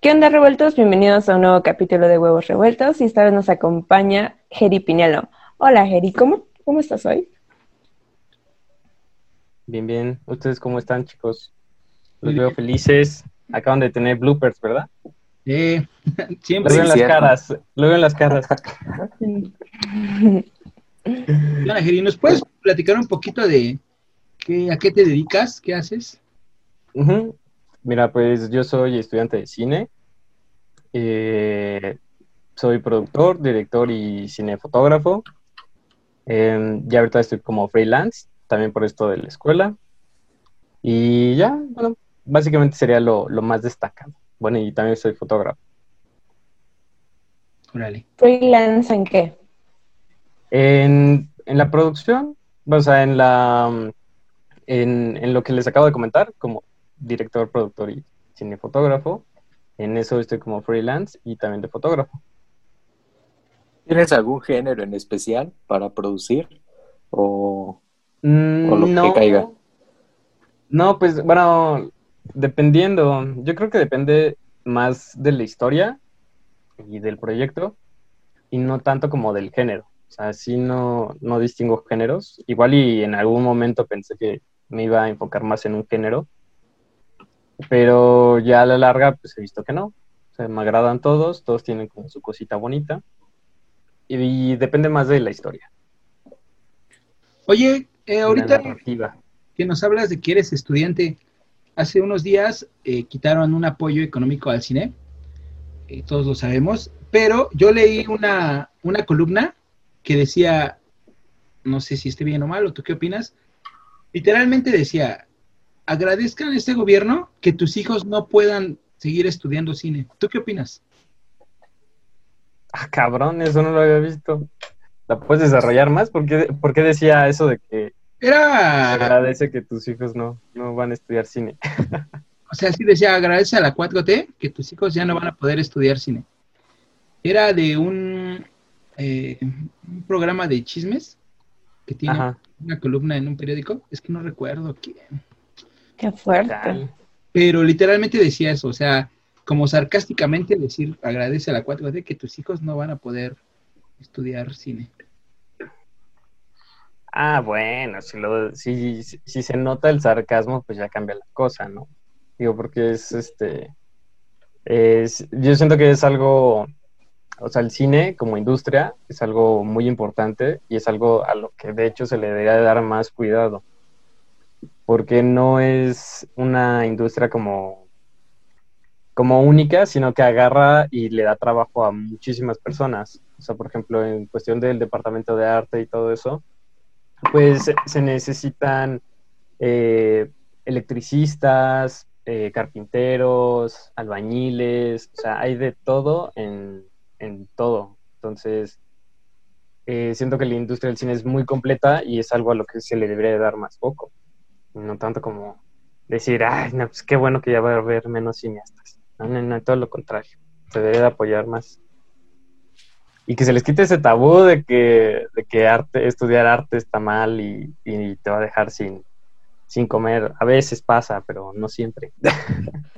¿Qué onda, revueltos? Bienvenidos a un nuevo capítulo de Huevos Revueltos y esta vez nos acompaña Geri Pinelo. Hola, Geri, ¿cómo, cómo estás hoy? Bien, bien. ¿Ustedes cómo están, chicos? Los veo felices. Acaban de tener bloopers, ¿verdad? Sí, siempre. Lo veo en las caras. Lo veo en las caras. Hola, Geri, ¿nos puedes platicar un poquito de qué, a qué te dedicas? ¿Qué haces? Mira, pues yo soy estudiante de cine. Eh, soy productor, director y cinefotógrafo. Eh, ya ahorita estoy como freelance, también por esto de la escuela. Y ya, bueno, básicamente sería lo, lo más destacado. Bueno, y también soy fotógrafo. ¿Freelance en qué? En, en la producción, o sea, en la en, en lo que les acabo de comentar, como director, productor y cinefotógrafo. En eso estoy como freelance y también de fotógrafo. ¿Tienes algún género en especial para producir? ¿O, Mm, o lo no, que caiga? no, pues bueno, dependiendo, yo creo que depende más de la historia y del proyecto y no tanto como del género. O sea, sí no, no distingo géneros. Igual y en algún momento pensé que me iba a enfocar más en un género, pero ya a la larga pues he visto que no. O sea, me agradan todos, todos tienen como su cosita bonita. Y, y depende más de la historia, Oye, eh, ahorita que nos hablas de que eres estudiante, hace unos días eh, quitaron un apoyo económico al cine, eh, todos lo sabemos, pero yo leí una, una columna que decía, no sé si esté bien o mal, o tú qué opinas, literalmente decía, agradezcan a este gobierno que tus hijos no puedan seguir estudiando cine. ¿Tú qué opinas? Ah, cabrón, eso no lo había visto. ¿La puedes desarrollar más? ¿Por qué, por qué decía eso de que Era, agradece que tus hijos no, no van a estudiar cine? o sea, sí decía, agradece a la 4T que tus hijos ya no van a poder estudiar cine. Era de un, eh, un programa de chismes que tiene Ajá. una columna en un periódico, es que no recuerdo quién, Qué fuerte. Pero literalmente decía eso, o sea, como sarcásticamente decir, agradece a la 4T que tus hijos no van a poder estudiar cine. Ah, bueno, si, lo, si, si, si se nota el sarcasmo, pues ya cambia la cosa, ¿no? Digo, porque es este. Es, yo siento que es algo. O sea, el cine como industria es algo muy importante y es algo a lo que de hecho se le debería de dar más cuidado. Porque no es una industria como, como única, sino que agarra y le da trabajo a muchísimas personas. O sea, por ejemplo, en cuestión del departamento de arte y todo eso, pues se- necesitan eh, electricistas, eh, carpinteros, albañiles, o sea, hay de todo en, en todo. Entonces, eh, siento que la industria del cine es muy completa y es algo a lo que se le debería de dar más poco. No tanto como decir, ay, no, pues qué bueno que ya va a haber menos cineastas. No, no, no, todo lo contrario. Se debe de apoyar más. Y que se les quite ese tabú de que, de que arte, estudiar arte está mal y, y te va a dejar sin, sin comer. A veces pasa, pero no siempre.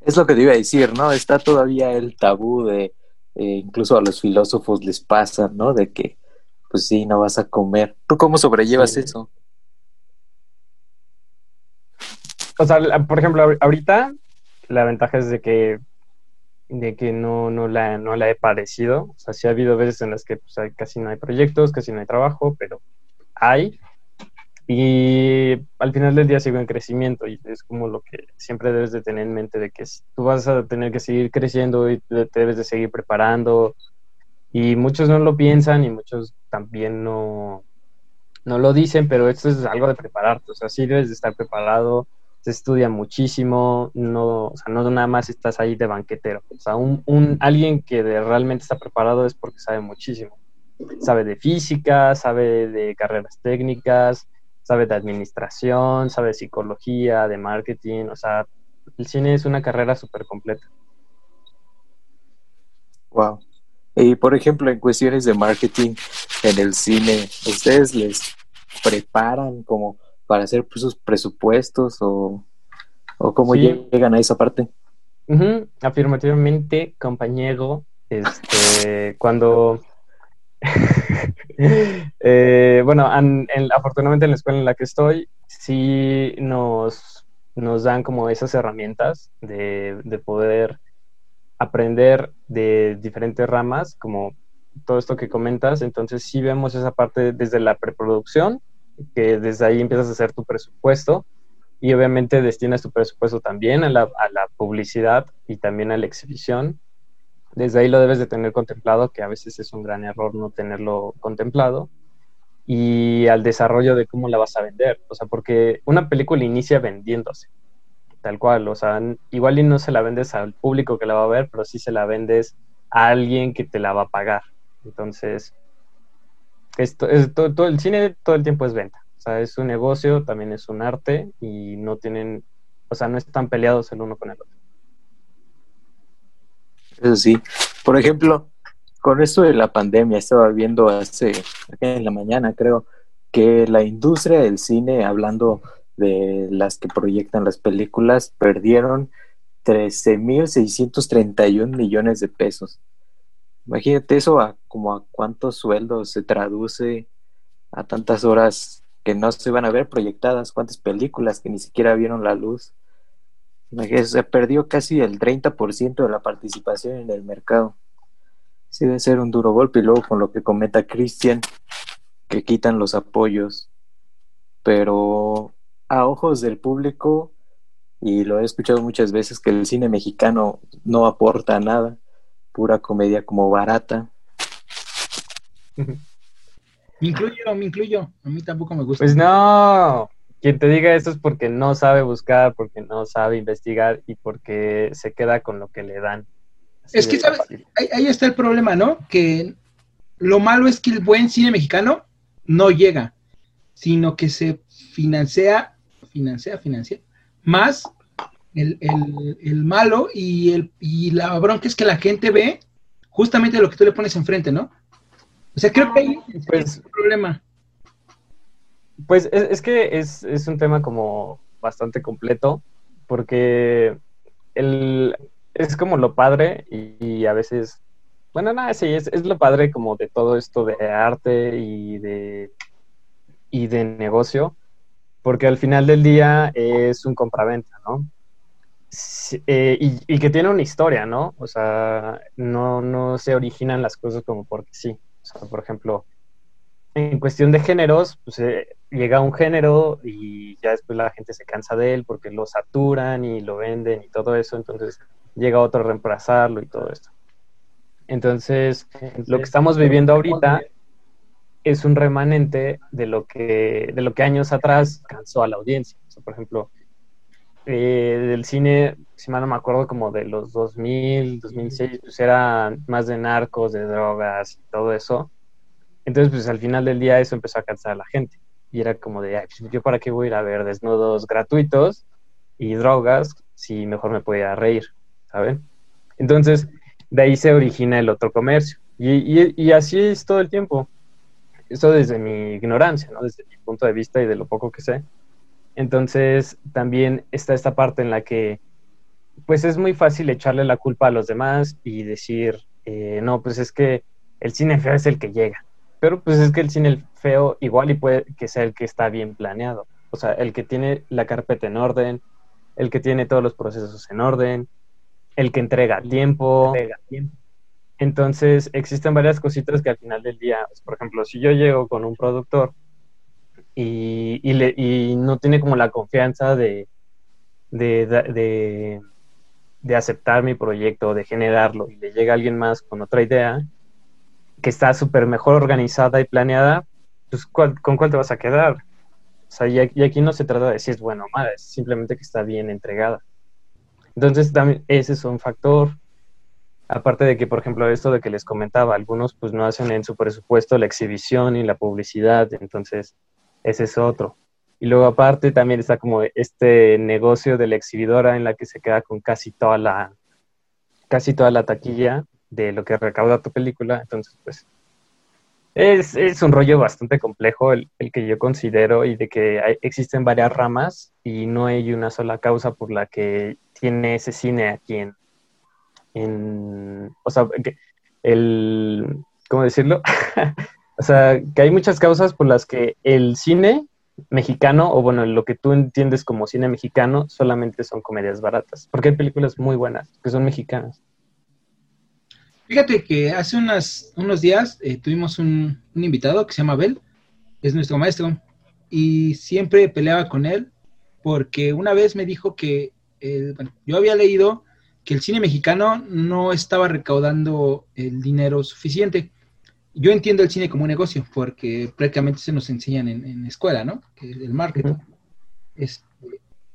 Es lo que te iba a decir, ¿no? Está todavía el tabú de, eh, incluso a los filósofos les pasa, ¿no? De que, pues sí, no vas a comer. ¿Tú cómo sobrellevas Sí. eso? O sea, por ejemplo, ahor- ahorita la ventaja es de que de que no, no, la, no la he padecido. O sea, sí ha habido veces en las que pues, casi no hay proyectos, casi no hay trabajo, pero hay. Y al final del día sigo en crecimiento y es como lo que siempre debes de tener en mente de que tú vas a tener que seguir creciendo y te debes de seguir preparando. Y muchos no lo piensan y muchos también no, no lo dicen, pero esto es algo de prepararte. O sea, sí debes de estar preparado, se estudia muchísimo, no, o sea, no nada más estás ahí de banquetero. O sea, un, un alguien que realmente está preparado es porque sabe muchísimo. Sabe de física, sabe de carreras técnicas, sabe de administración, sabe de psicología, de marketing, o sea, el cine es una carrera súper completa. Wow. Y por ejemplo, en cuestiones de marketing en el cine, ¿ustedes les preparan como para hacer sus presupuestos o, o cómo llegan a esa parte? Afirmativamente, compañero, este, cuando Eh, bueno, afortunadamente en la escuela en la que estoy, sí nos, nos dan como esas herramientas de, de poder aprender de diferentes ramas, como todo esto que comentas. Entonces sí vemos esa parte desde la preproducción, que desde ahí empiezas a hacer tu presupuesto y obviamente destinas tu presupuesto también a la, a la publicidad y también a la exhibición desde ahí lo debes de tener contemplado, que a veces es un gran error no tenerlo contemplado, y al desarrollo de cómo la vas a vender. O sea, porque una película inicia vendiéndose, tal cual. O sea, igual y no se la vendes al público que la va a ver, pero sí se la vendes a alguien que te la va a pagar. Entonces, esto, es, todo, el cine todo el tiempo es venta. O sea, es un negocio, también es un arte y no tienen, o sea, no están peleados el uno con el otro. Eso sí. Por ejemplo, con esto de la pandemia, estaba viendo hace, en la mañana creo, que la industria del cine, hablando de las que proyectan las películas, perdieron 13.631 millones de pesos. Imagínate eso a como a cuántos sueldos se traduce a tantas horas que no se van a ver proyectadas, cuántas películas que ni siquiera vieron la luz se perdió casi el 30% de la participación en el mercado. Sí debe ser un duro golpe y luego con lo que comenta Cristian, que quitan los apoyos. Pero a ojos del público, y lo he escuchado muchas veces, que el cine mexicano no aporta nada, pura comedia como barata. Me incluyo, me incluyo. A mí tampoco me gusta. Pues no, quien te diga esto es porque no sabe buscar, porque no sabe investigar y porque se queda con lo que le dan. es que, ¿sabes? Ahí, está el problema, ¿no? Que lo malo es que el buen cine mexicano no llega, sino que se financia, financia, financia, más el, malo y, el, y la bronca es que la gente ve justamente lo que tú le pones enfrente, ¿no? O sea, creo que ahí pues, es el problema. Pues es, que es, un tema como bastante completo, porque el, es como lo padre y, a veces, bueno, nada, sí, es, es, lo padre como de todo esto de arte y de, y de negocio, porque al final del día es un compraventa, ¿no? Eh, y, y, que tiene una historia, ¿no? O sea, no, no se originan las cosas como porque sí. O sea, por ejemplo, en cuestión de géneros, pues eh, llega un género y ya después la gente se cansa de él porque lo saturan y lo venden y todo eso, entonces llega otro a reemplazarlo y todo esto. Entonces, lo que estamos viviendo ahorita es un remanente de lo que, de lo que años atrás cansó a la audiencia. por ejemplo, eh, del cine, si mal no me acuerdo, como de los 2000, 2006, pues era más de narcos, de drogas y todo eso. Entonces, pues al final del día eso empezó a cansar a la gente. Y era como de, Ay, pues, yo para qué voy a ir a ver desnudos gratuitos y drogas si mejor me podía reír, ¿saben? Entonces, de ahí se origina el otro comercio. Y, y, así es todo el tiempo. Eso desde mi ignorancia, ¿no? Desde mi punto de vista y de lo poco que sé. Entonces, también está esta parte en la que, pues es muy fácil echarle la culpa a los demás y decir, eh, no, pues es que el cine feo es el que llega. Pero pues es que el cine feo igual y puede que sea el que está bien planeado. O sea, el que tiene la carpeta en orden, el que tiene todos los procesos en orden, el que entrega tiempo. Entonces, existen varias cositas que al final del día, pues, por ejemplo, si yo llego con un productor y, le, y no tiene como la confianza de, de, de, aceptar mi proyecto, de generarlo, y le llega alguien más con otra idea que está súper mejor organizada y planeada, pues ¿con cuál te vas a quedar? O sea, y aquí no se trata de si es bueno o malo, es simplemente que está bien entregada. Entonces, también ese es un factor. Aparte de que, por ejemplo, esto de que les comentaba, algunos pues no hacen en su presupuesto la exhibición y la publicidad, entonces ese es otro. Y luego aparte también está como este negocio de la exhibidora en la que se queda con casi toda la casi toda la taquilla de lo que recauda tu película, entonces pues es, es un rollo bastante complejo el, que yo considero y de que existen varias ramas y no hay una sola causa por la que tiene ese cine aquí en, en o sea, el, ¿cómo decirlo? o sea, que hay muchas causas por las que el cine mexicano, o bueno, lo que tú entiendes como cine mexicano, solamente son comedias baratas, porque hay películas muy buenas que son mexicanas. Fíjate que hace unas, unos días eh, tuvimos un, invitado que se llama Abel, es nuestro maestro, y siempre peleaba con él porque una vez me dijo que, eh, yo había leído que el cine mexicano no estaba recaudando el dinero suficiente. Yo entiendo el cine como un negocio porque prácticamente se nos enseñan en, en escuela, ¿no? Que el marketing. Este,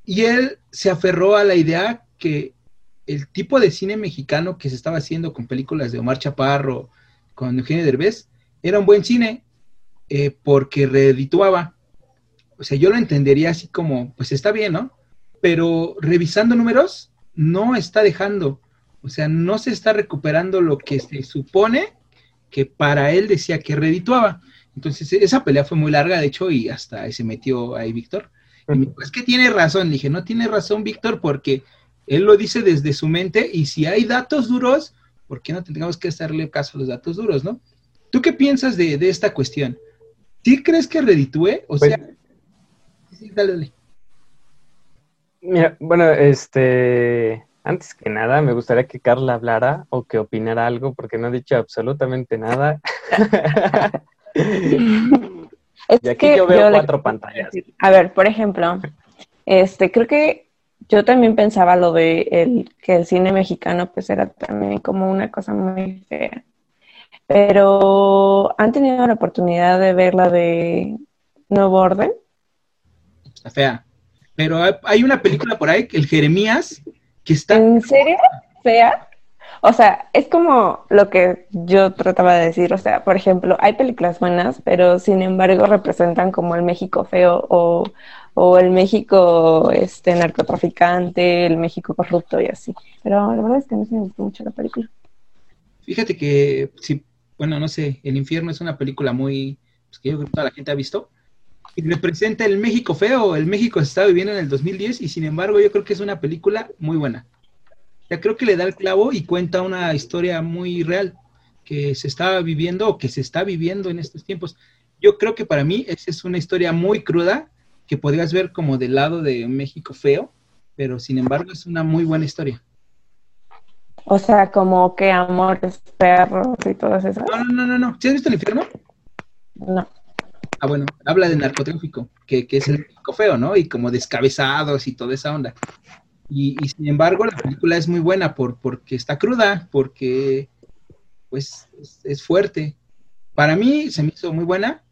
y él se aferró a la idea que el tipo de cine mexicano que se estaba haciendo con películas de Omar Chaparro, con Eugenio Derbez, era un buen cine eh, porque reedituaba. O sea, yo lo entendería así como, pues está bien, ¿no? Pero revisando números, no está dejando. O sea, no se está recuperando lo que se supone que para él decía que redituaba. Entonces, esa pelea fue muy larga, de hecho, y hasta se metió ahí Víctor. Y me dijo, es que tiene razón. Le dije, no tiene razón, Víctor, porque él lo dice desde su mente y si hay datos duros, ¿por qué no tendríamos que hacerle caso a los datos duros, no? ¿Tú qué piensas de, esta cuestión? ¿Sí crees que reditúe? O pues sea, sí, dale, dale. Mira, bueno, este, antes que nada, me gustaría que Carla hablara o que opinara algo, porque no ha dicho absolutamente nada. y aquí yo veo cuatro pantallas. A ver, por ejemplo, este, creo que yo también pensaba lo de el, que el cine mexicano pues era también como una cosa muy fea. Pero ¿han tenido la oportunidad de ver la de Nuevo Orden? Está fea. Pero hay una película por ahí, el Jeremías, que está... ¿En serio? ¿Fea? O sea, es como lo que yo trataba de decir. O sea, por ejemplo, hay películas buenas, pero sin embargo representan como el México feo o, o el México este narcotraficante, el México corrupto y así. Pero la verdad es que no se me gustó mucho la película. Fíjate que, sí, bueno, no sé, El Infierno es una película muy, pues, que yo creo que toda la gente ha visto, representa el México feo, el México se está viviendo en el 2010, y sin embargo yo creo que es una película muy buena. Ya creo que le da el clavo y cuenta una historia muy real que se está viviendo o que se está viviendo en estos tiempos. Yo creo que para mí esa es una historia muy cruda, que podrías ver como del lado de México feo, pero sin embargo es una muy buena historia. O sea, como que amores perros y todas esas. No, no, no, no, no. ¿Sí has visto el infierno? No. Ah, bueno, habla de narcotráfico, que, que es el México feo, ¿no? Y como descabezados y toda esa onda. Y, sin embargo, la película es muy buena por, porque está cruda, porque pues es, es fuerte. Para mí se me hizo muy buena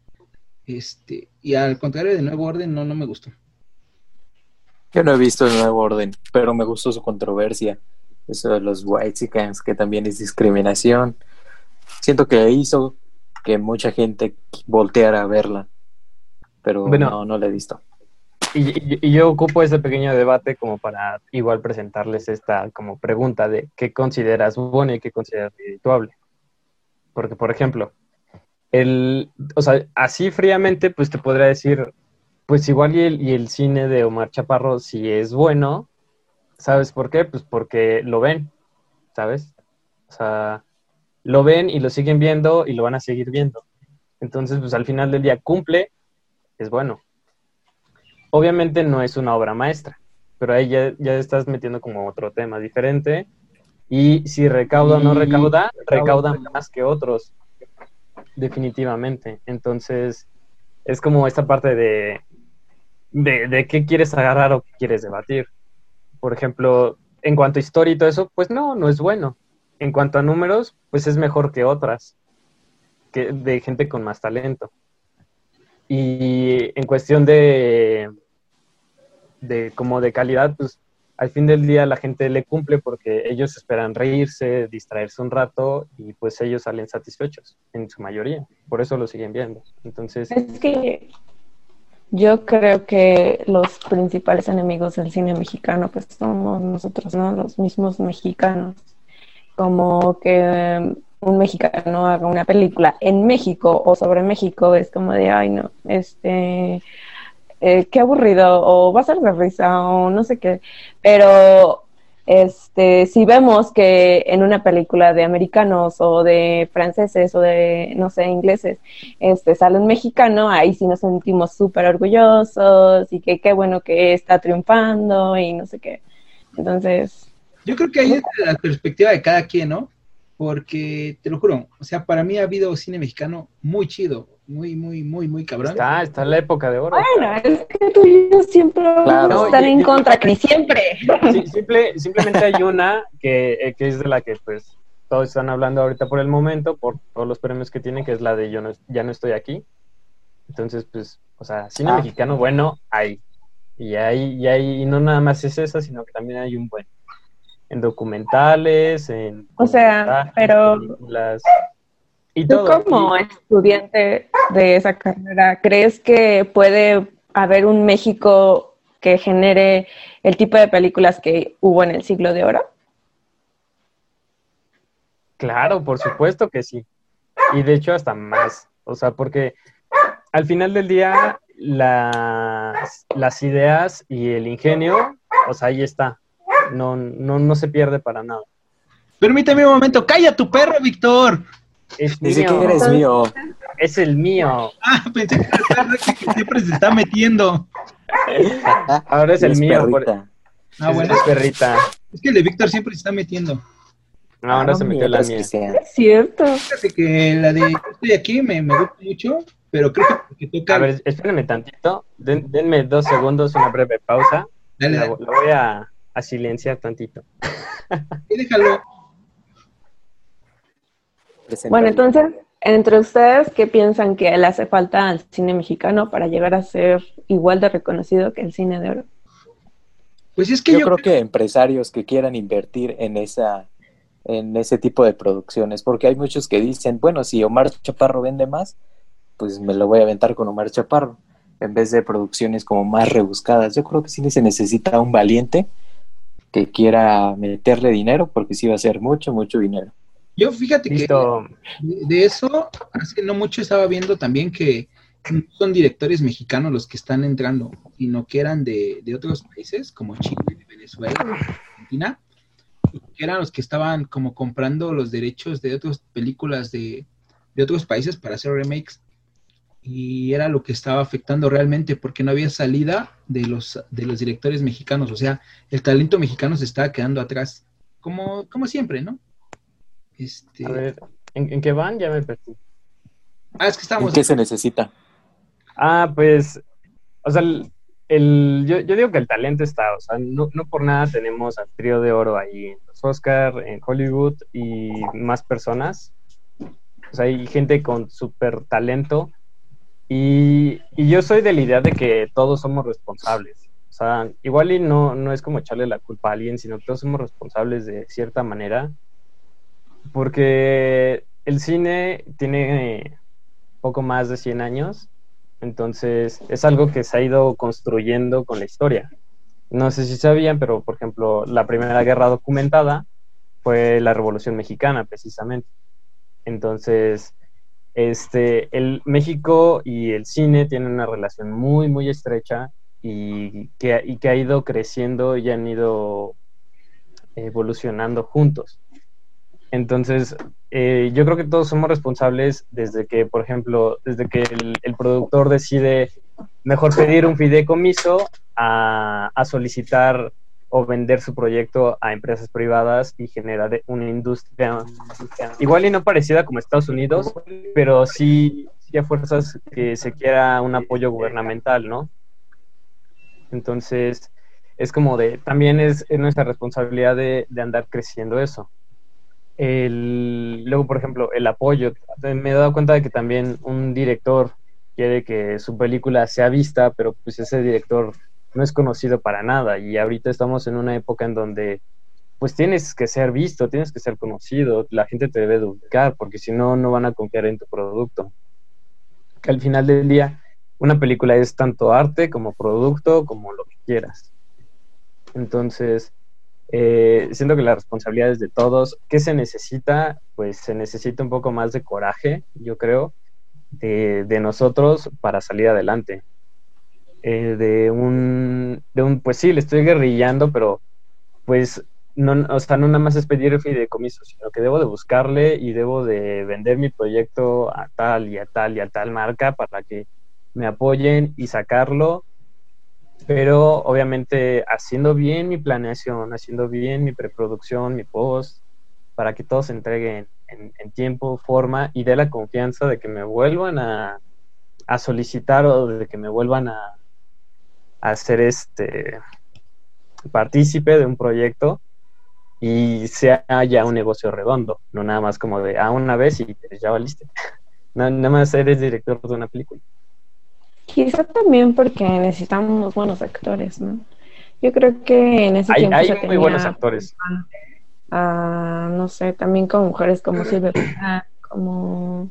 este, y al contrario de Nuevo Orden, no, no me gustó. Yo no he visto el Nuevo Orden, pero me gustó su controversia. Eso de los white que también es discriminación. Siento que hizo que mucha gente volteara a verla, pero no, no la he visto. Y, yo ocupo ese pequeño debate como para igual presentarles esta como pregunta de qué consideras bueno y qué consideras redituable. Porque, por ejemplo, el, o sea, así fríamente, pues te podría decir, pues igual y el, y el cine de Omar Chaparro si es bueno, ¿sabes por qué? Pues porque lo ven, ¿sabes? O sea, lo ven y lo siguen viendo y lo van a seguir viendo. Entonces, pues al final del día cumple, es bueno. Obviamente no es una obra maestra, pero ahí ya, ya estás metiendo como otro tema diferente Y si recauda o no recauda, recauda más que otros, definitivamente. Entonces, es como esta parte de, de, de qué quieres agarrar o qué quieres debatir. Por ejemplo, en cuanto a historia y todo eso, pues no, no es bueno. En cuanto a números, pues es mejor que otras, que de gente con más talento. Y en cuestión de, de como de calidad, pues al fin del día la gente le cumple porque ellos esperan reírse, distraerse un rato y pues ellos salen satisfechos en su mayoría. Por eso lo siguen viendo. Entonces... Es que yo creo que los principales enemigos del cine mexicano pues somos nosotros, ¿no? Los mismos mexicanos. Como que un mexicano haga una película en México o sobre México es como de, ay no, este, eh, qué aburrido o va a ser de risa o no sé qué. Pero este, si vemos que en una película de americanos o de franceses o de, no sé, ingleses, este, sale un mexicano, ahí sí nos sentimos súper orgullosos y que qué bueno que está triunfando y no sé qué. Entonces... Yo creo que ahí es la perspectiva de cada quien, ¿no? Porque, te lo juro, o sea, para mí ha habido cine mexicano muy chido, muy, muy, muy, muy cabrón. Está, está en la época de oro. Bueno, es que tú y yo siempre vamos a estar en contra, Cris, siempre. Sí, simple, simplemente hay una que, eh, que, es de la que pues todos están hablando ahorita por el momento, por todos los premios que tienen, que es la de Yo no, ya no estoy aquí. Entonces, pues, o sea, cine ah. mexicano bueno hay. Y hay, y hay, y no nada más es esa, sino que también hay un buen. En documentales, en... O sea, pero... Películas Tú como estudiante de esa carrera, ¿crees que puede haber un México que genere el tipo de películas que hubo en el siglo de oro? Claro, por supuesto que sí. Y de hecho hasta más. O sea, porque al final del día las, las ideas y el ingenio, o sea, ahí está. No, no, no se pierde para nada. Permíteme un momento, calla tu perro, Víctor. Es Dice que eres mío. Es el mío. Ah, pensé que era que siempre se está metiendo. Ahora es el mío. Ah, bueno. Es perrita. Es que el de Víctor siempre se está metiendo. ahora se metió la mía. Es cierto. Fíjate que la de estoy aquí me, me gusta mucho, pero creo que toca. A ver, espérenme tantito. denme dos segundos, una breve pausa. Dale, dale. La, voy a, a silenciar tantito. Y déjalo. Bueno, entonces, entre ustedes, ¿qué piensan que le hace falta al cine mexicano para llegar a ser igual de reconocido que el cine de oro? Pues es que yo, creo que empresarios que quieran invertir en esa en ese tipo de producciones, porque hay muchos que dicen, bueno, si Omar Chaparro vende más, pues me lo voy a aventar con Omar Chaparro, en vez de producciones como más rebuscadas. Yo creo que sí se necesita un valiente que quiera meterle dinero, porque sí va a ser mucho, mucho dinero. Yo fíjate que de eso, hace no mucho estaba viendo también que no son directores mexicanos los que están entrando, sino que eran de, otros países, como Chile, Venezuela, Argentina, que eran los que estaban como comprando los derechos de otras películas de, de otros países para hacer remakes. Y era lo que estaba afectando realmente, porque no había salida de los, de los directores mexicanos. O sea, el talento mexicano se estaba quedando atrás, como, como siempre, ¿no? Este... A ver, ¿en, qué van? Ya me perdí. Ah, es que estamos... ¿En qué se necesita? Ah, pues, o sea, el, yo, yo, digo que el talento está, o sea, no, no por nada tenemos al trío de oro ahí en los Oscar, en Hollywood y más personas. O sea, hay gente con súper talento y, y, yo soy de la idea de que todos somos responsables. O sea, igual y no, no es como echarle la culpa a alguien, sino que todos somos responsables de cierta manera porque el cine tiene poco más de 100 años, entonces es algo que se ha ido construyendo con la historia. No sé si sabían, pero por ejemplo, la primera guerra documentada fue la Revolución Mexicana, precisamente. Entonces, este, el México y el cine tienen una relación muy, muy estrecha y que, y que ha ido creciendo y han ido evolucionando juntos. Entonces, eh, yo creo que todos somos responsables desde que, por ejemplo, desde que el, productor decide mejor pedir un fideicomiso a, a, solicitar o vender su proyecto a empresas privadas y generar una industria igual y no parecida como Estados Unidos, pero sí, sí a fuerzas que se quiera un apoyo gubernamental, ¿no? Entonces, es como de, también es, nuestra responsabilidad de, andar creciendo eso. Luego, por ejemplo, el apoyo. Me he dado cuenta de que también un director quiere que su película sea vista, pero pues ese director no es conocido para nada y ahorita estamos en una época en donde pues tienes que ser visto, tienes que ser conocido, la gente te debe ubicar porque si no, no van a confiar en tu producto. Que al final del día, una película es tanto arte como producto, como lo que quieras. Entonces, eh, siento que la responsabilidad es de todos. ¿Qué se necesita? Pues se necesita un poco más de coraje, yo creo, de, de nosotros para salir adelante. Eh, de, un, de un, pues sí, le estoy guerrillando, pero pues no, o sea, no nada más es pedir el fideicomiso, sino que debo de buscarle y debo de vender mi proyecto a tal y a tal y a tal marca para que me apoyen y sacarlo, pero obviamente haciendo bien mi planeación, haciendo bien mi preproducción, mi post, para que todo se entregue en, en tiempo, forma y dé la confianza de que me vuelvan a, a solicitar o de que me vuelvan a, a ser este partícipe de un proyecto y sea ya un negocio redondo, no nada más como de a ah, una vez y ya valiste. nada más eres director de una película. Quizá también porque necesitamos buenos actores, ¿no? Yo creo que en ese tiempo hay muy buenos actores. no sé, también con mujeres como Silvia como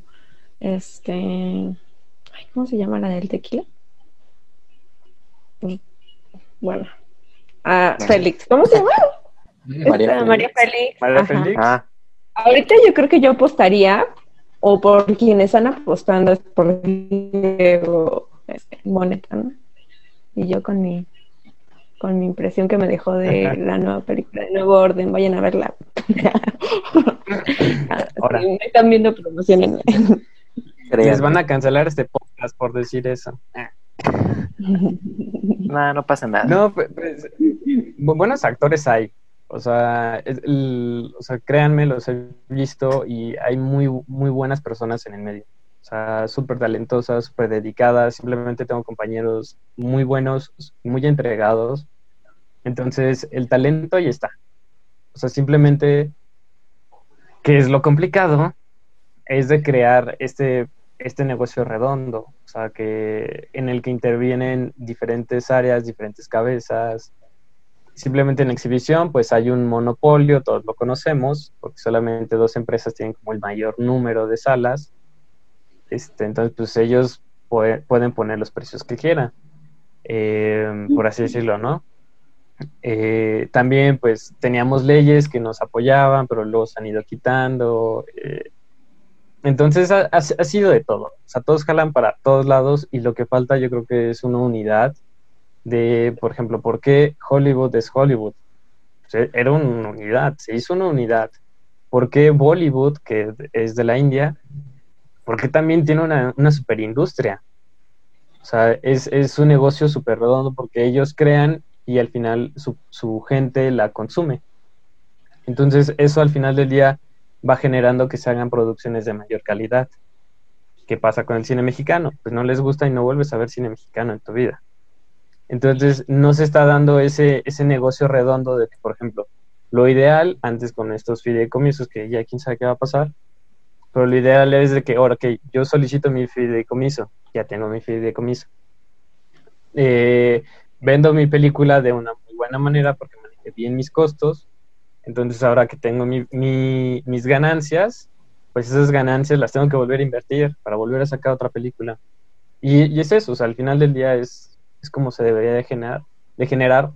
este, ¿cómo se llama la del tequila? Bueno, a Félix. ¿Cómo se llama? María, María Félix. María Félix. Ah. Ahorita yo creo que yo apostaría, o por quienes están apostando, es por Diego este, Moneta, ¿no? Y yo con mi con mi impresión que me dejó de la nueva película de Nuevo Orden, vayan a verla. Ahora. me están viendo promociones. Les van a cancelar este podcast por decir eso. no, no pasa nada. No, pues, buenos actores hay. O sea, o sea, créanme, los he visto y hay muy, muy buenas personas en el medio. O sea, súper talentosas, súper dedicadas. Simplemente tengo compañeros muy buenos, muy entregados. Entonces, el talento ahí está. O sea, simplemente, que es lo complicado? Es de crear este este negocio redondo, o sea, que en el que intervienen diferentes áreas, diferentes cabezas. Simplemente en exhibición, pues hay un monopolio, todos lo conocemos, porque solamente dos empresas tienen como el mayor número de salas. Este, entonces, pues ellos pueden poner los precios que quieran, eh, por así decirlo, ¿no? Eh, también, pues teníamos leyes que nos apoyaban, pero luego se han ido quitando. Eh, entonces ha, sido de todo. O sea, todos jalan para todos lados y lo que falta yo creo que es una unidad de, por ejemplo, ¿por qué Hollywood es Hollywood? era una unidad, se hizo una unidad. ¿Por qué Bollywood, que es de la India, por qué también tiene una, una superindustria? O sea, es, es un negocio súper redondo porque ellos crean y al final su, su gente la consume. Entonces, eso al final del día va generando que se hagan producciones de mayor calidad. ¿Qué pasa con el cine mexicano? Pues no les gusta y no vuelves a ver cine mexicano en tu vida. Entonces, no se está dando ese, ese negocio redondo de que, por ejemplo, lo ideal, antes con estos fideicomisos, que ya quién sabe qué va a pasar, pero lo ideal es de que, ahora que yo solicito mi fideicomiso, ya tengo mi fideicomiso. Eh, vendo mi película de una muy buena manera porque manejé bien mis costos, entonces ahora que tengo mis ganancias, pues esas ganancias las tengo que volver a invertir para volver a sacar otra película. Y, es eso, o sea, al final del día es, es como se debería de generar, de generar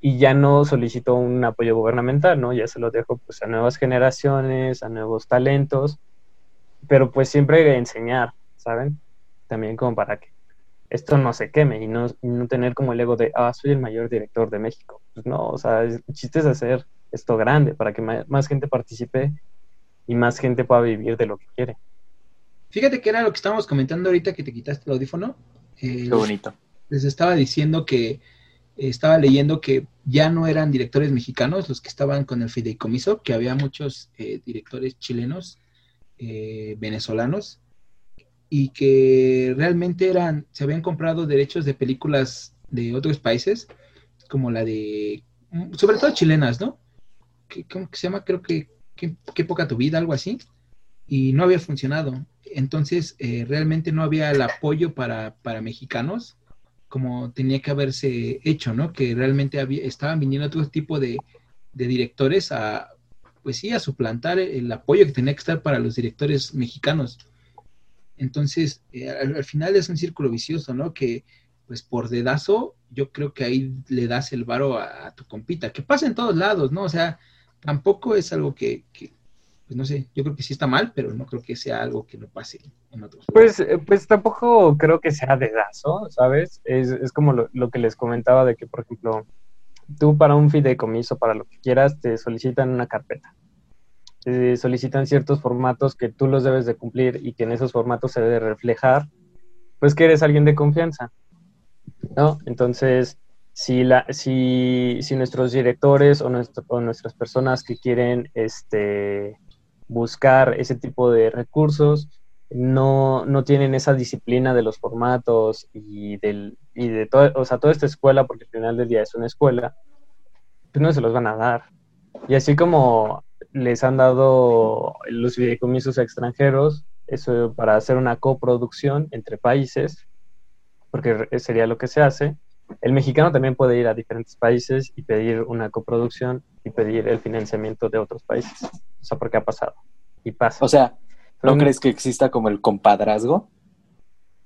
y ya no solicito un apoyo gubernamental, ¿no? Ya se lo dejo pues a nuevas generaciones, a nuevos talentos, pero pues siempre enseñar, ¿saben? También como para que esto no se queme y no, no tener como el ego de, ah, soy el mayor director de México. Pues no, o sea, el chiste es hacer esto grande para que más gente participe y más gente pueda vivir de lo que quiere. Fíjate que era lo que estábamos comentando ahorita que te quitaste el audífono. Qué bonito. Les estaba diciendo que estaba leyendo que ya no eran directores mexicanos los que estaban con el fideicomiso, que había muchos eh, directores chilenos, eh, venezolanos, y que realmente eran, se habían comprado derechos de películas de otros países, como la de, mm, sobre todo chilenas, ¿no? ¿Cómo que se llama? Creo que, qué poca tu vida, algo así, y no había funcionado. Entonces, eh, realmente no había el apoyo para, para mexicanos como tenía que haberse hecho, ¿no? Que realmente había, estaban viniendo otro tipo de, directores a, pues sí, a suplantar el apoyo que tenía que estar para los directores mexicanos. Entonces, eh, al, final es un círculo vicioso, ¿no? Que, pues por dedazo, yo creo que ahí le das el varo a, tu compita, que pasa en todos lados, ¿no? O sea, tampoco es algo que, pues no sé, yo creo que sí está mal, pero no creo que sea algo que no pase en otros Pues, eh, pues tampoco creo que sea dedazo, ¿sabes? Es, es como lo, que les comentaba de que, por ejemplo, tú para un fideicomiso, para lo que quieras, te solicitan una carpeta. Te solicitan ciertos formatos que tú los debes de cumplir y que en esos formatos se debe reflejar, pues que eres alguien de confianza, ¿no? Entonces, si, la, si, si nuestros directores o, nuestro, o nuestras personas que quieren este, buscar ese tipo de recursos, no, no tienen esa disciplina de los formatos y, del, y de todo, o sea, toda esta escuela, porque al final del día es una escuela, pues no se los van a dar. Y así como les han dado los videocomisos extranjeros, eso para hacer una coproducción entre países, porque sería lo que se hace, el mexicano también puede ir a diferentes países y pedir una coproducción y pedir el financiamiento de otros países. O sea, porque ha pasado. Y pasa. O sea, ¿no crees que exista como el compadrazgo?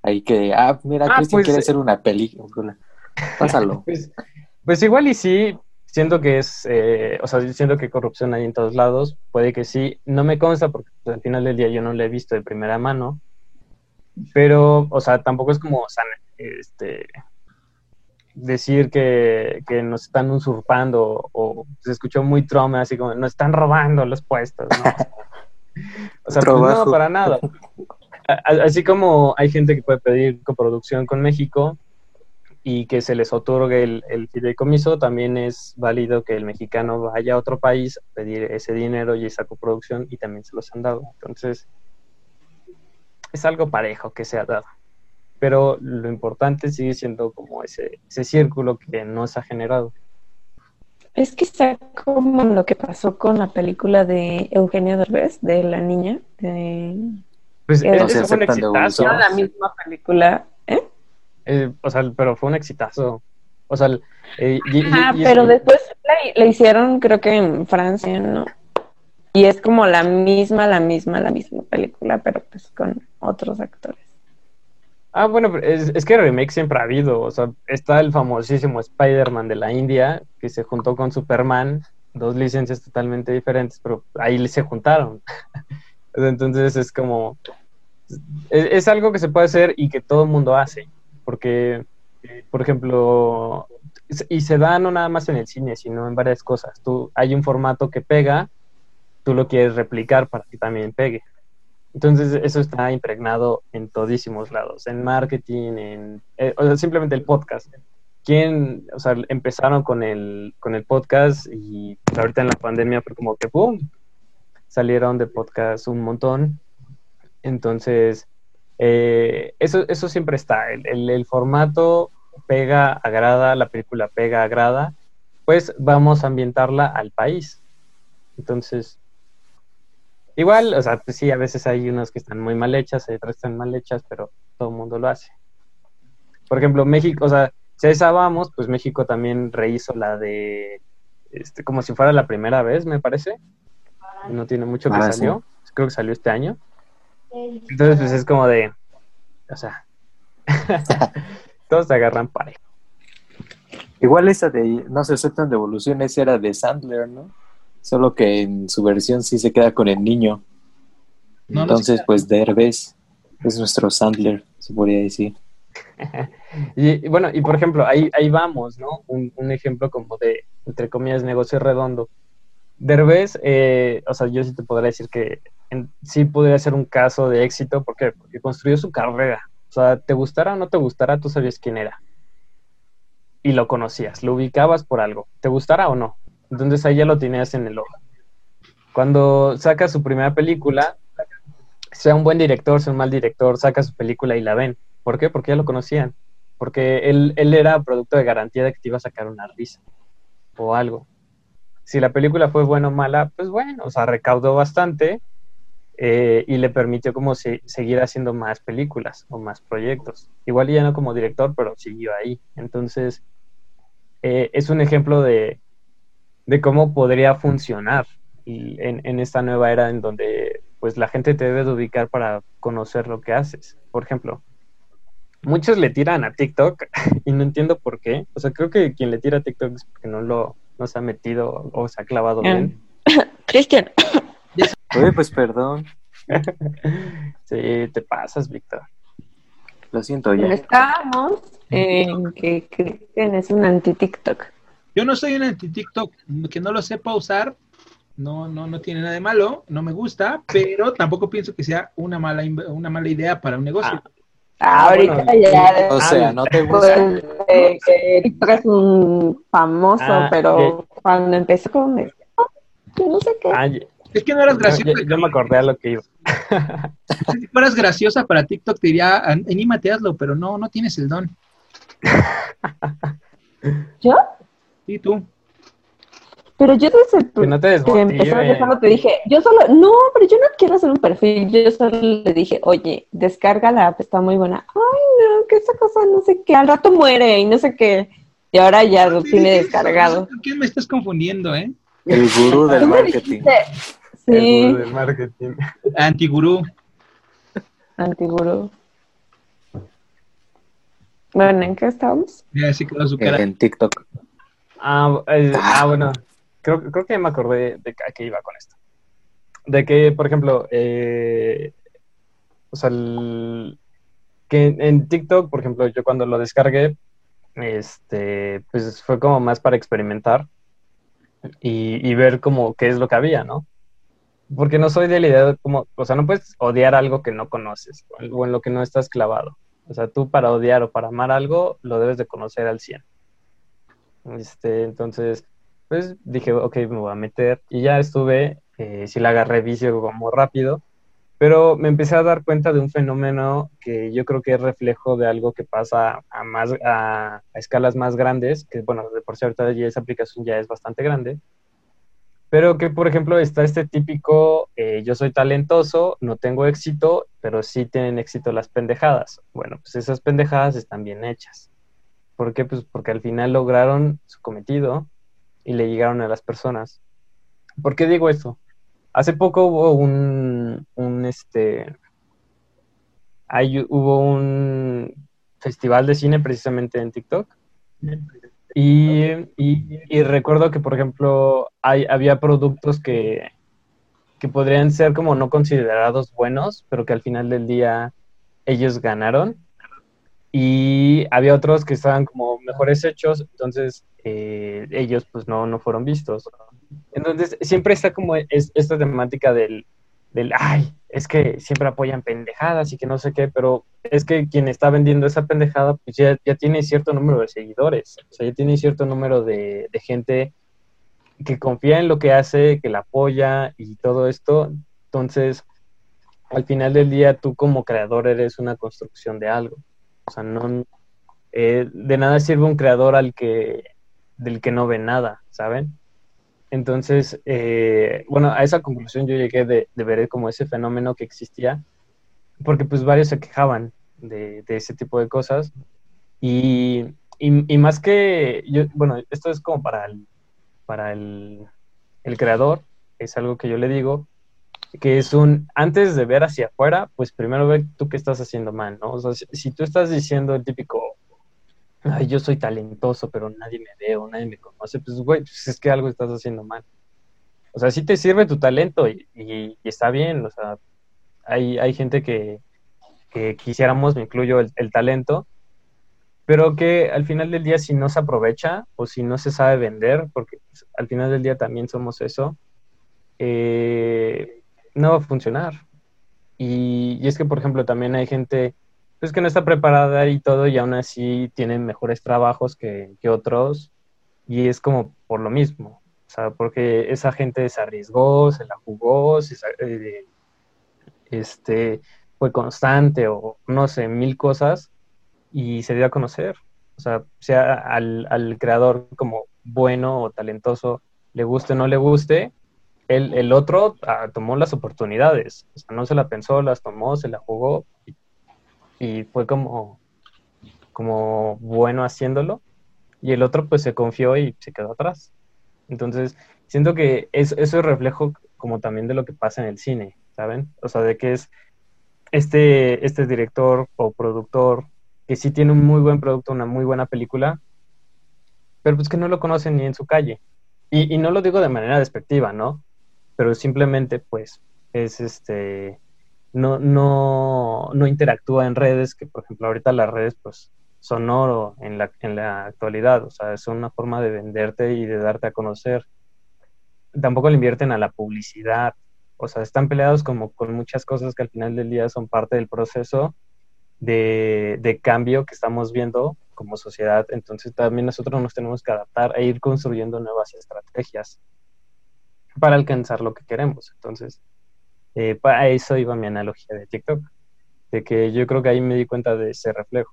Ahí que, ah, mira, ah, Cristian pues, quiere hacer una película. Pásalo. pues, pues, igual y sí, siento que es, eh, o sea, siento que corrupción hay en todos lados, puede que sí, no me consta porque pues, al final del día yo no lo he visto de primera mano, pero, o sea, tampoco es como, o sea, este, decir que, nos están usurpando o se escuchó muy Trump así como nos están robando los puestos, ¿no? o sea, pues no, para nada. Así como hay gente que puede pedir coproducción con México y que se les otorgue el, el fideicomiso, también es válido que el mexicano vaya a otro país a pedir ese dinero y esa coproducción y también se los han dado. Entonces, es algo parejo que se ha dado pero lo importante sigue siendo como ese, ese círculo que no se ha generado. Es que está como lo que pasó con la película de Eugenio Derbez, de la niña. pues eso fue un exitazo. la misma película, ¿eh? ¿eh? O sea, pero fue un exitazo. O sea, eh, pero después le hicieron, creo que en Francia, ¿no? Y es como la misma, la misma, la misma película, pero pues con otros actores. Ah, bueno, es, es, que remake siempre ha habido. O sea, está el famosísimo Spider-Man de la India, que se juntó con Superman, dos licencias totalmente diferentes, pero ahí se juntaron. Entonces es como. Es, algo que se puede hacer y que todo el mundo hace. Porque, por ejemplo, y se da no nada más en el cine, sino en varias cosas. Tú, hay un formato que pega, tú lo quieres replicar para que también pegue. Entonces, eso está impregnado en todísimos lados, en marketing, en eh, o sea, simplemente el podcast. ¿Quién, o sea, empezaron con el, con el podcast y pues, ahorita en la pandemia fue como que ¡pum! Salieron de podcast un montón. Entonces, eh, eso, eso siempre está. El, el, formato pega, agrada, la película pega, agrada, pues vamos a ambientarla al país. Entonces, Igual, o sea, pues sí, a veces hay unas que están muy mal hechas, hay otras que están mal hechas, pero todo el mundo lo hace. Por ejemplo, México, o sea, si esa vamos, pues México también rehizo la de, este, como si fuera la primera vez, me parece. No tiene mucho que ah, salió, creo que salió este año. Entonces, pues es como de, o sea, todos se agarran parejo. Igual esa de No se aceptan devoluciones era de Sandler, ¿no? Solo que en su versión sí se queda con el niño. Entonces, pues Derbez es nuestro Sandler, se podría decir. y, bueno, y por ejemplo, ahí, ahí vamos, ¿no? Un, ejemplo como de, entre comillas, negocio redondo. Derbez, eh, o sea, yo sí te podría decir que sí podría ser un caso de éxito, ¿por qué? Porque construyó su carrera. O sea, te gustara o no te gustara, tú sabías quién era. y lo conocías, lo ubicabas por algo, te gustara o no. Entonces ahí ya lo tenías en el ojo. Cuando saca su primera película, sea un buen director, sea un mal director, saca su película y la ven. ¿Por qué? Porque ya lo conocían. Porque él, él era producto de garantía de que te iba a sacar una risa o algo. Si la película fue buena o mala, pues bueno, o sea, recaudó bastante eh, y le permitió como seguir haciendo más películas o más proyectos. Igual ya no como director, pero siguió ahí. Entonces, eh, es un ejemplo de, de, cómo podría funcionar en, en, esta nueva era en donde pues la gente te debe de ubicar para conocer lo que haces. Por ejemplo, muchos le tiran a TikTok y no entiendo por qué. O sea, creo que quien le tira a TikTok es porque no lo no se ha metido o se ha clavado bien. Cristian, Oye, pues perdón. sí, te pasas, Víctor. Lo siento ya. Estamos en que Cristian es un anti-TikTok. Yo no soy un anti-TikTok, que no lo sepa usar, no, no, no tiene nada de malo, no me gusta, pero tampoco pienso que sea una mala, una mala idea para un negocio. Ah, ahorita ya. O sea, no te gusta. Pues, eh, que TikTok es un famoso, Ah, pero cuando empezó con. Yo no sé qué. Ah, Es que no eras graciosa. yo- yo me acordé a lo que iba. Si fueras graciosa para TikTok, te diría, "An- anímate, hazlo, pero no, no tienes el don. ¿Yo? ¿Y tú? Pero yo desde el Que no te desmotive. solo te dije, yo solo, no, pero yo no quiero hacer un perfil, yo solo le dije, oye, descarga la app, está muy buena. Ay, no, que esa cosa no sé qué, al rato muere y no sé qué. Y ahora ya lo tiene descargado. ¿Con quién me estás confundiendo, eh? El gurú del marketing. dijiste, El Sí, gurú del marketing. Antigurú. antigurú. Bueno, ¿en qué estamos? Ya se quedó su cara. En TikTok. Ah, eh, ah, bueno, creo, creo que me acordé de a qué iba con esto. De que, por ejemplo, eh, o sea, el- que en, TikTok, por ejemplo, yo cuando lo descargué, este, pues fue como más para experimentar y, y ver como qué es lo que había, ¿no? Porque no soy de la idea de como, o sea, no puedes odiar algo que no conoces o en- o en lo que no estás clavado. O sea, tú para odiar o para amar algo, lo debes de conocer al 100. Este, entonces, pues dije, ok, me voy a meter. Y ya estuve, eh, sí la agarré vicio como rápido, pero me empecé a dar cuenta de un fenómeno que yo creo que es reflejo de algo que pasa a, más, a, escalas más grandes, que bueno, de por cierto, ya esa aplicación ya es bastante grande, pero que por ejemplo está este típico, eh, yo soy talentoso, no tengo éxito, pero sí tienen éxito las pendejadas. Bueno, pues esas pendejadas están bien hechas. ¿Por qué? Pues porque al final lograron su cometido y le llegaron a las personas. ¿Por qué digo esto? Hace poco hubo un, un este, hay, hubo un festival de cine precisamente en TikTok. Y, y- y recuerdo que, por ejemplo, hay, había productos que, que podrían ser como no considerados buenos, pero que al final del día ellos ganaron. Y había otros que estaban como mejores hechos, entonces eh, ellos pues no, no fueron vistos. Entonces siempre está como es, esta temática del, del, ay, es que siempre apoyan pendejadas y que no sé qué, pero es que quien está vendiendo esa pendejada pues ya, ya tiene cierto número de seguidores, o sea, ya tiene cierto número de, de gente que confía en lo que hace, que la apoya y todo esto. Entonces, al final del día, tú como creador eres una construcción de algo. O sea, no, eh, de nada sirve un creador al que, del que no ve nada, ¿saben? Entonces, eh, bueno, a esa conclusión yo llegué de, ver como ese fenómeno que existía, porque pues varios se quejaban de, de ese tipo de cosas. Y, y, más que, yo, bueno, esto es como para para el, el creador, es algo que yo le digo, que es un, antes de ver hacia afuera, pues primero ve tú qué estás haciendo mal, ¿no? O sea, si, tú estás diciendo el típico, ay, yo soy talentoso, pero nadie me ve o nadie me conoce, pues, güey, pues es que algo estás haciendo mal. O sea, sí te sirve tu talento y, y- y está bien, o sea, hay, hay gente que, que quisiéramos, me incluyo el, el talento, pero que al final del día si no se aprovecha o si no se sabe vender, porque pues, al final del día también somos eso, eh, no va a funcionar. Y, y es que, por ejemplo, también hay gente pues que no está preparada y todo, y aún así tiene mejores trabajos que, que otros, y es como por lo mismo, o sea, porque esa gente se arriesgó, se la jugó, se, eh, este, fue constante o no sé, mil cosas, y se dio a conocer. O sea, sea al, al creador como bueno o talentoso, le guste o no le guste, el, el otro ah, tomó las oportunidades, o sea, no se la pensó, las tomó, se la jugó y, fue como, como bueno haciéndolo y el otro pues se confió y se quedó atrás. Entonces, siento que eso es reflejo como también de lo que pasa en el cine, ¿saben? O sea, de que es este, este director o productor que sí tiene un muy buen producto, una muy buena película, pero pues que no lo conocen ni en su calle. Y, y no lo digo de manera despectiva, ¿no? Pero simplemente pues es este, no, no, no interactúa en redes, que por ejemplo ahorita las redes pues son oro en la, en la actualidad, o sea, es una forma de venderte y de darte a conocer. Tampoco le invierten a la publicidad, o sea, están peleados como con muchas cosas que al final del día son parte del proceso de, de cambio que estamos viendo como sociedad. Entonces también nosotros nos tenemos que adaptar e ir construyendo nuevas estrategias para alcanzar lo que queremos. Entonces, eh, para eso iba mi analogía de TikTok, de que yo creo que ahí me di cuenta de ese reflejo,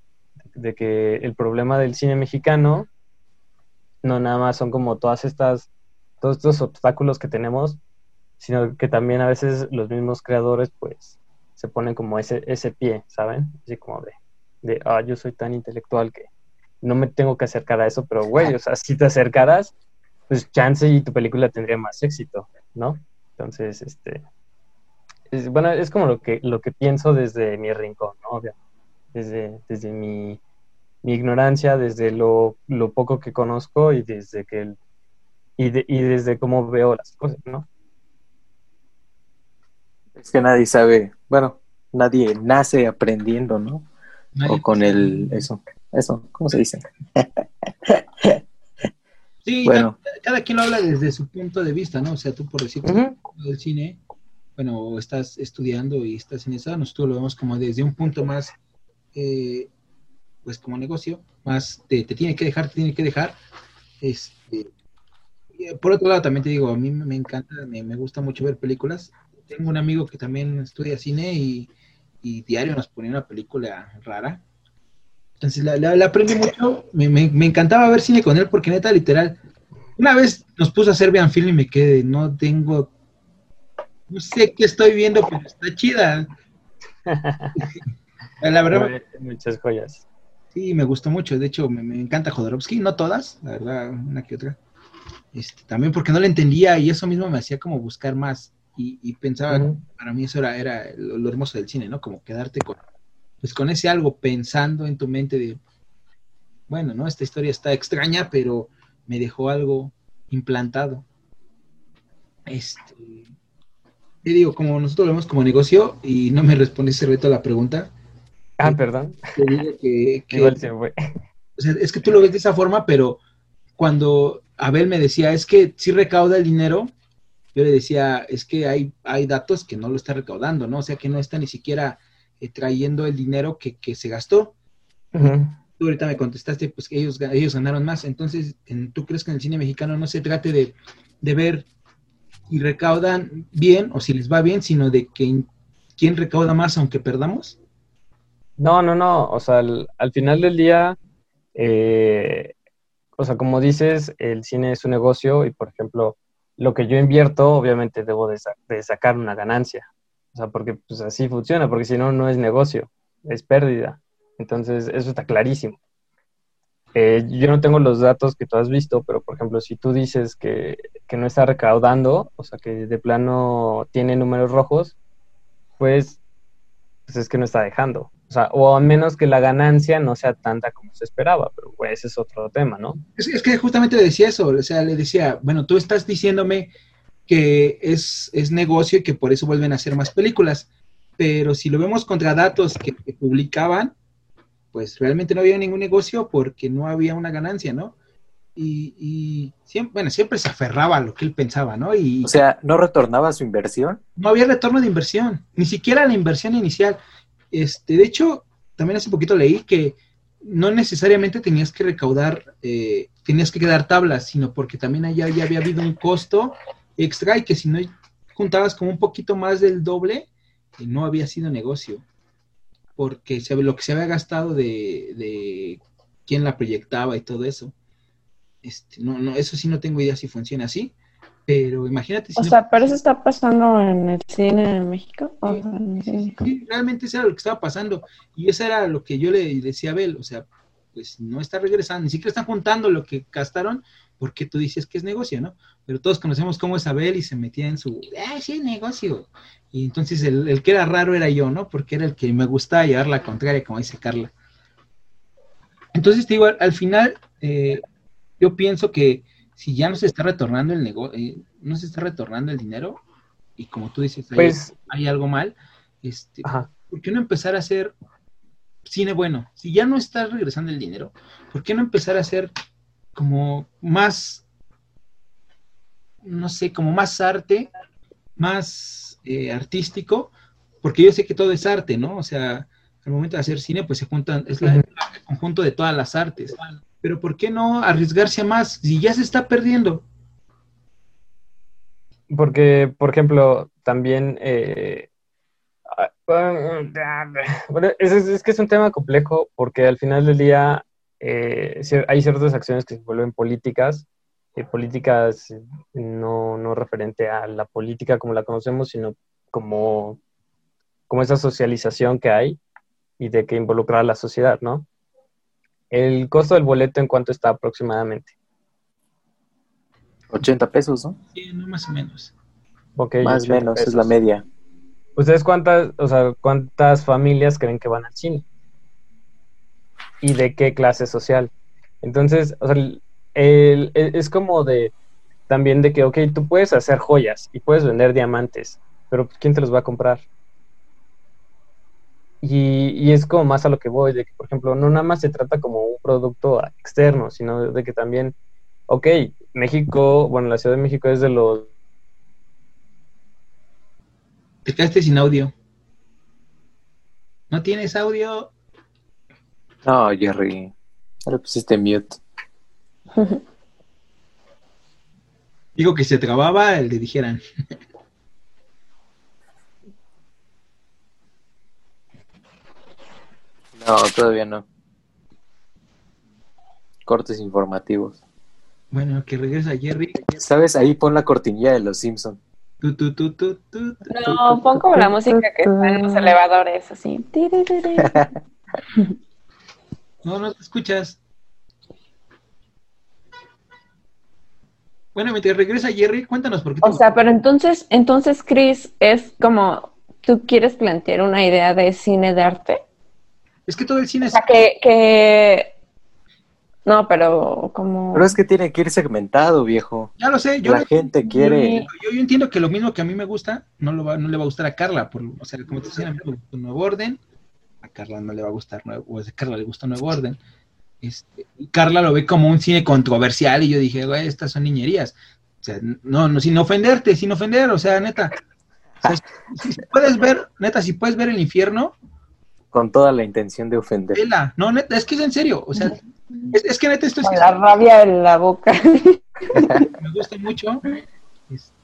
de que el problema del cine mexicano no nada más son como todas estas, todos estos obstáculos que tenemos, sino que también a veces los mismos creadores pues se ponen como ese, ese pie, ¿saben? Así como de, de, ah, yo soy tan intelectual que no me tengo que acercar a eso, pero güey, o sea, si te acercaras, pues chance y tu película tendría más éxito, ¿no? Entonces, este, bueno, es como lo que, lo que pienso desde mi rincón, ¿no? Desde, desde mi, mi ignorancia, desde lo, lo, poco que conozco y desde que y, y desde cómo veo las cosas, ¿no? Es que nadie sabe, bueno, nadie nace aprendiendo, ¿no? o con el, eso, eso, ¿cómo se dice? sí, bueno. Cada, quien lo habla desde su punto de vista, ¿no? O sea, tú por decir del cine, bueno, estás estudiando y estás en eso, nosotros lo vemos como desde un punto más, eh, pues como negocio, más te, tiene que dejar, te tiene que dejar. Este, por otro lado, también te digo, a mí me encanta, me, me gusta mucho ver películas tengo un amigo que también estudia cine y, diario nos ponía una película rara. Entonces la, aprendí mucho, me, encantaba ver cine con él porque neta, literal, una vez nos puso a hacer Bian Film y me quedé, no tengo, no sé qué estoy viendo, pero está chida. la verdad. Muchas joyas. Sí, me gustó mucho, de hecho me, encanta Jodorowsky, no todas, la verdad, una que otra. Este, también porque no le entendía y eso mismo me hacía como buscar más y, pensaba, para mí eso era, era lo, hermoso del cine, ¿no? Como quedarte con, pues con ese algo pensando en tu mente de, bueno, ¿no? Esta historia está extraña, pero me dejó algo implantado. Este, te digo, como nosotros lo vemos como negocio y no me respondiste reto a la pregunta. Ah, perdón. Te digo que, Igual se fue. O sea, es que tú lo ves de esa forma, pero cuando Abel me decía, es que si recauda el dinero, yo le decía, es que hay, hay datos que no lo está recaudando, ¿no? O sea, que no está ni siquiera eh, trayendo el dinero que, se gastó. Tú ahorita me contestaste, pues que ellos, ellos ganaron más. Entonces, ¿tú crees que en el cine mexicano no se trate de, ver si recaudan bien o si les va bien, sino de que quién recauda más aunque perdamos? No, no, no. O sea, al, final del día, eh, o sea, como dices, el cine es un negocio y, por ejemplo, lo que yo invierto, obviamente debo de, sacar una ganancia. O sea, porque pues así funciona, porque si no, no es negocio, es pérdida. Entonces, eso está clarísimo. Eh, yo no tengo los datos que tú has visto, pero por ejemplo, si tú dices que, que no está recaudando, o sea, que de plano tiene números rojos, pues, pues es que no está dejando. O sea, o a menos que la ganancia no sea tanta como se esperaba, pero pues, ese es otro tema, ¿no? Es, que justamente le decía eso, o sea, le decía, bueno, tú estás diciéndome que es, es negocio y que por eso vuelven a hacer más películas, pero si lo vemos contra datos que, publicaban, pues realmente no había ningún negocio porque no había una ganancia, ¿no? Y, y, siempre, bueno, siempre se aferraba a lo que él pensaba, ¿no? Y, o sea, ¿no retornaba su inversión? No había retorno de inversión, ni siquiera la inversión inicial. Este, de hecho, también hace poquito leí que no necesariamente tenías que recaudar, eh, tenías que quedar tablas, sino porque también allá ya había habido un costo extra y que si no juntabas como un poquito más del doble, eh, no había sido negocio. Porque se, lo que se había gastado de, de quién la proyectaba y todo eso. Este, no, no, eso sí no tengo idea si funciona así, pero imagínate. o sea, pero eso está pasando en el cine en México. Sí, realmente eso era lo que estaba pasando. Y eso era lo que yo le decía a Abel, o sea, pues no está regresando, ni siquiera están juntando lo que gastaron, porque tú dices que es negocio, ¿no? Pero todos conocemos cómo es Abel y se metía en su, ah, sí, negocio. Y entonces el, el que era raro era yo, ¿no? Porque era el que me gustaba llevar la contraria, como dice Carla. Entonces, te digo, al, final, eh, yo pienso que si ya no se está retornando el negocio, eh, no se está retornando el dinero, y como tú dices, hay, pues algo mal, este, ¿por qué no empezar a hacer cine bueno? Si ya no está regresando el dinero, ¿por qué no empezar a hacer como más, no sé, como más arte, más eh, artístico? Porque yo sé que todo es arte, ¿no? O sea, al momento de hacer cine, pues se juntan, es el conjunto de todas las artes. Pero ¿por qué no arriesgarse a más si ya se está perdiendo? Porque, por ejemplo, también... Eh, bueno, es, que es un tema complejo porque al final del día eh, hay ciertas acciones que se vuelven políticas, eh, políticas no, no referente a la política como la conocemos, sino como, como esa socialización que hay y de que involucrar a la sociedad, ¿no? El costo del boleto, ¿en cuánto está aproximadamente? 80 pesos, ¿no? Sí, no más o menos. más o menos, es la media. ¿Ustedes cuántas, o sea, cuántas familias creen que van al cine? ¿Y de qué clase social? Entonces, o sea, es como de, también de que, ok, tú puedes hacer joyas y puedes vender diamantes, pero ¿quién te los va a comprar? Y, es como más a lo que voy, de que, por ejemplo, no nada más se trata como un producto externo, sino de que también, ok, México, bueno, la Ciudad de México es de los... Te quedaste sin audio. ¿No tienes audio? No, Jerry. Ahora pusiste mute. Digo que se trababa el de dijeran. No, todavía no. Cortes informativos. Bueno, que regresa Jerry. ¿Sabes? Ahí pon la cortinilla de los Simpsons. no, pon como la música que está en los elevadores, así. no, no te escuchas. Bueno, mientras regresa Jerry, cuéntanos por qué. O sea, pero entonces, entonces, Chris, es como, ¿tú quieres plantear una idea de cine de arte? Es que todo el cine es... O sea, que, No, pero como... Pero es que tiene que ir segmentado, viejo. Ya lo sé. Yo La gente quiere... Yo, yo, entiendo que lo mismo que a mí me gusta, no, lo va, no le va a gustar a Carla. Por, o sea, como te decía, a mí me gusta Nuevo Orden. A Carla no le va a gustar Nuevo... O a Carla le gusta Nuevo Orden. Este, Carla lo ve como un cine controversial y yo dije, güey, estas son niñerías. O sea, no, no, sin ofenderte, sin ofender, o sea, neta. si puedes ver, neta, si puedes ver el infierno, con toda la intención de ofender. No, neta, es que es en serio. O sea, es, que neta esto es... Con la rabia en la boca. Me gusta mucho. Este,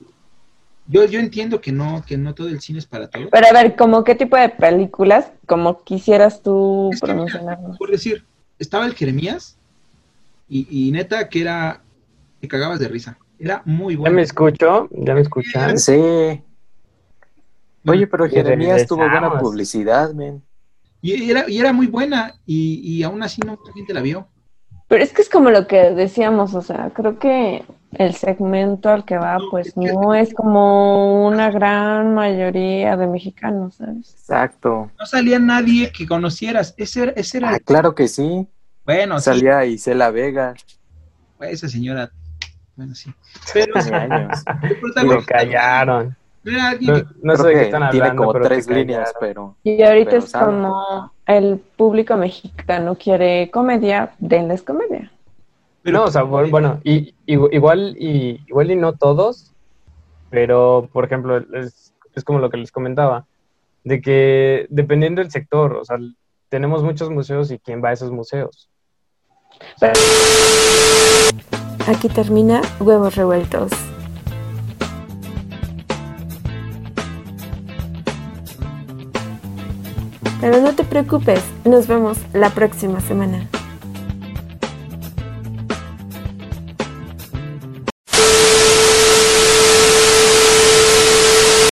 yo, yo entiendo que no, que no todo el cine es para todos. Pero a ver, ¿como qué tipo de películas, como quisieras tú promocionar? Por decir, estaba el Jeremías y, y, neta que era, te cagabas de risa. Era muy bueno. ¿Ya me escucho? ¿Ya me escuchan? Sí. Oye, pero Jeremías tuvo buena publicidad, men. Y era, y era muy buena y, y aún así no mucha gente la vio. Pero es que es como lo que decíamos, o sea, creo que el segmento al que va, pues no es como una gran mayoría de mexicanos, ¿sabes? Exacto. No salía nadie que conocieras. Ese era, ese era ah, claro que sí. Bueno, salía Isela Vega. Esa señora, bueno, sí. Pero años. Lo callaron. No, sé de qué están hablando. Tiene como tres líneas, pero. Y ahorita es como el público mexicano quiere comedia, denles comedia. No, o pues, sea, bueno, y, igual, y, igual y no todos, pero por ejemplo, es, es, como lo que les comentaba, de que dependiendo del sector, o sea, tenemos muchos museos y quién va a esos museos. Aquí termina Huevos Revueltos. Pero no te preocupes, nos vemos la próxima semana.